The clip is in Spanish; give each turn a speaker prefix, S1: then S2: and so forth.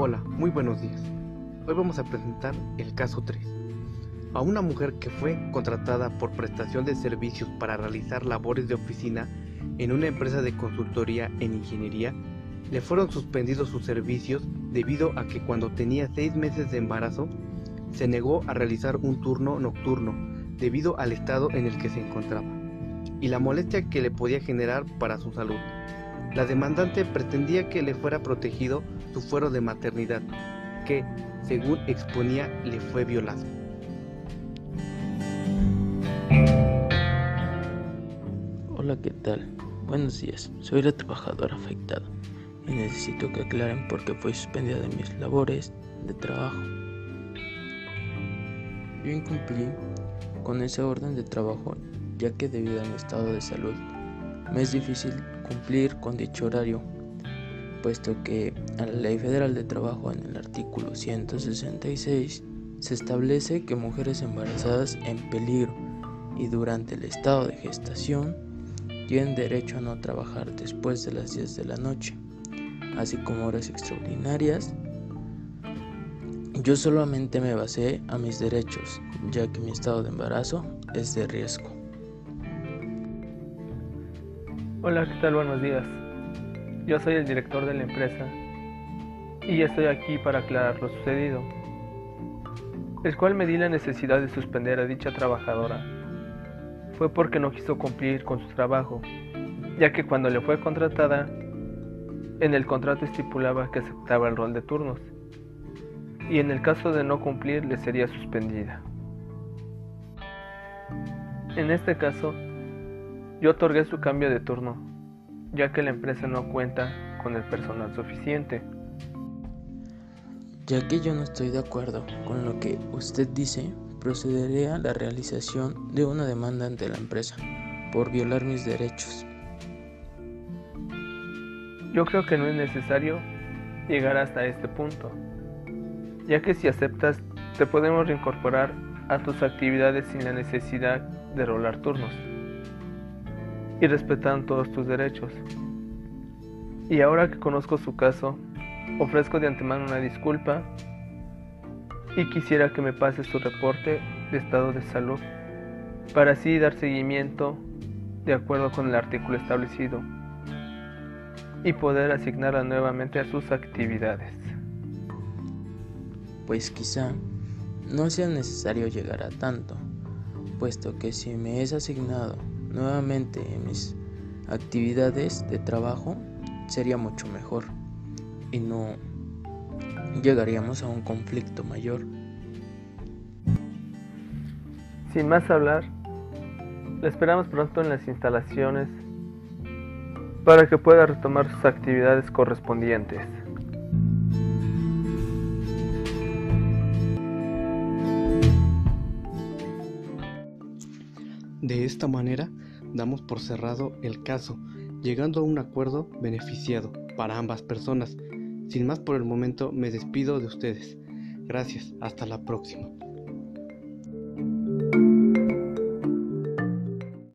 S1: Muy buenos días. Hoy vamos a presentar el caso 3. A una mujer que fue contratada por prestación de servicios para realizar labores de oficina en una empresa de consultoría en ingeniería, le fueron suspendidos sus servicios debido a que cuando tenía seis meses de embarazo, se negó a realizar un turno nocturno debido al estado en el que se encontraba y la molestia que le podía generar para su salud. La demandante pretendía que le fuera protegido su fuero de maternidad, que, según exponía, le fue violado.
S2: Hola, ¿qué tal? Buenos días, soy la trabajadora afectada y necesito que aclaren por qué fui suspendida de mis labores de trabajo. Yo incumplí con ese orden de trabajo ya que debido a mi estado de salud me es difícil cumplir con dicho horario, puesto que a la Ley Federal de Trabajo en el artículo 166 se establece que mujeres embarazadas en peligro y durante el estado de gestación tienen derecho a no trabajar después de las 10 de la noche, así como horas extraordinarias. Yo solamente me basé a mis derechos, ya que mi estado de embarazo es de riesgo.
S3: Hola, ¿qué tal? Buenos días. Yo soy el director de la empresa y estoy aquí para aclarar lo sucedido, el cual me di la necesidad de suspender a dicha trabajadora. Fue porque no quiso cumplir con su trabajo, ya que cuando le fue contratada, en el contrato estipulaba que aceptaba el rol de turnos, y en el caso de no cumplir le sería suspendida. En este caso, yo otorgué su cambio de turno, ya que la empresa no cuenta con el personal suficiente.
S2: Ya que yo no estoy de acuerdo con lo que usted dice, procederé a la realización de una demanda ante la empresa por violar mis derechos.
S3: Yo creo que no es necesario llegar hasta este punto, ya que si aceptas te podemos reincorporar a tus actividades sin la necesidad de rolar turnos y respetan todos tus derechos. Y ahora que conozco su caso, ofrezco de antemano una disculpa y quisiera que me pase su reporte de estado de salud para así dar seguimiento de acuerdo con el artículo establecido y poder asignarla nuevamente a sus actividades.
S2: Pues quizá no sea necesario llegar a tanto, puesto que si me es asignado nuevamente en mis actividades de trabajo sería mucho mejor y no llegaríamos a un conflicto mayor.
S3: Sin más hablar, le esperamos pronto en las instalaciones para que pueda retomar sus actividades correspondientes.
S1: De esta manera, damos por cerrado el caso, llegando a un acuerdo beneficiado para ambas personas. Sin más por el momento, me despido de ustedes. Gracias, hasta la próxima.